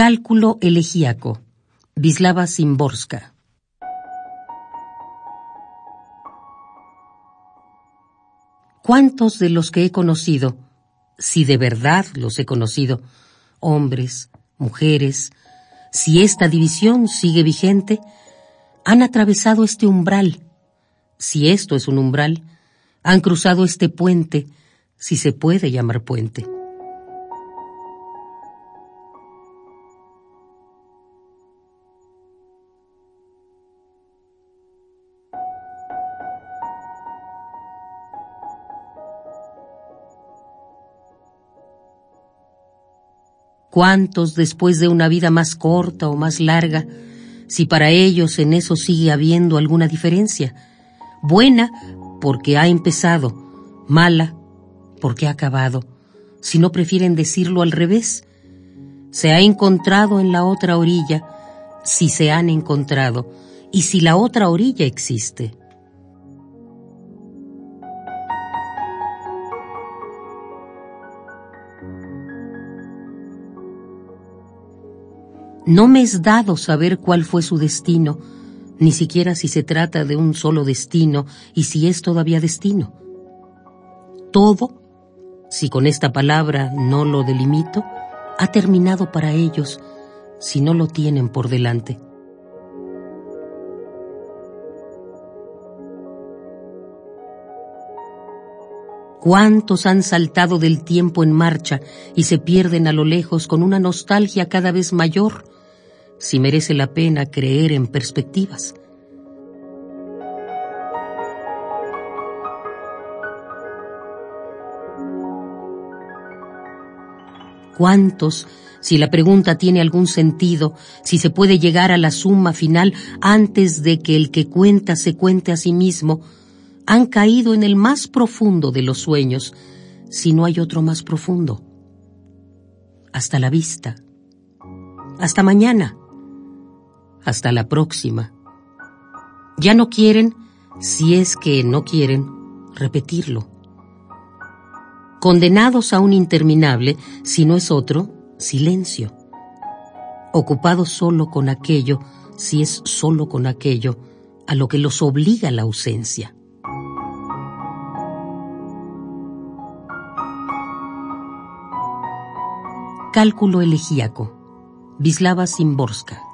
Cálculo elegíaco. Vislava Simborska. ¿Cuántos de los que he conocido, si de verdad los he conocido, hombres, mujeres, si esta división sigue vigente, han atravesado este umbral, si esto es un umbral, han cruzado este puente, si se puede llamar puente. ¿Cuántos después de una vida más corta o más larga, si para ellos en eso sigue habiendo alguna diferencia? Buena porque ha empezado, mala porque ha acabado, si no prefieren decirlo al revés. Se ha encontrado en la otra orilla, si se han encontrado, y si la otra orilla existe. No me es dado saber cuál fue su destino, ni siquiera si se trata de un solo destino y si es todavía destino. Todo, si con esta palabra no lo delimito, ha terminado para ellos si no lo tienen por delante. ¿Cuántos han saltado del tiempo en marcha y se pierden a lo lejos con una nostalgia cada vez mayor si merece la pena creer en perspectivas. ¿Cuántos, si la pregunta tiene algún sentido, si se puede llegar a la suma final antes de que el que cuenta se cuente a sí mismo, han caído en el más profundo de los sueños, si no hay otro más profundo? Hasta la vista. Hasta mañana. Hasta la próxima. Ya no quieren, si es que no quieren, repetirlo. Condenados a un interminable, si no es otro, silencio. Ocupados solo con aquello, si es solo con aquello, a lo que los obliga la ausencia. Cálculo elegíaco. Vislava Simborska.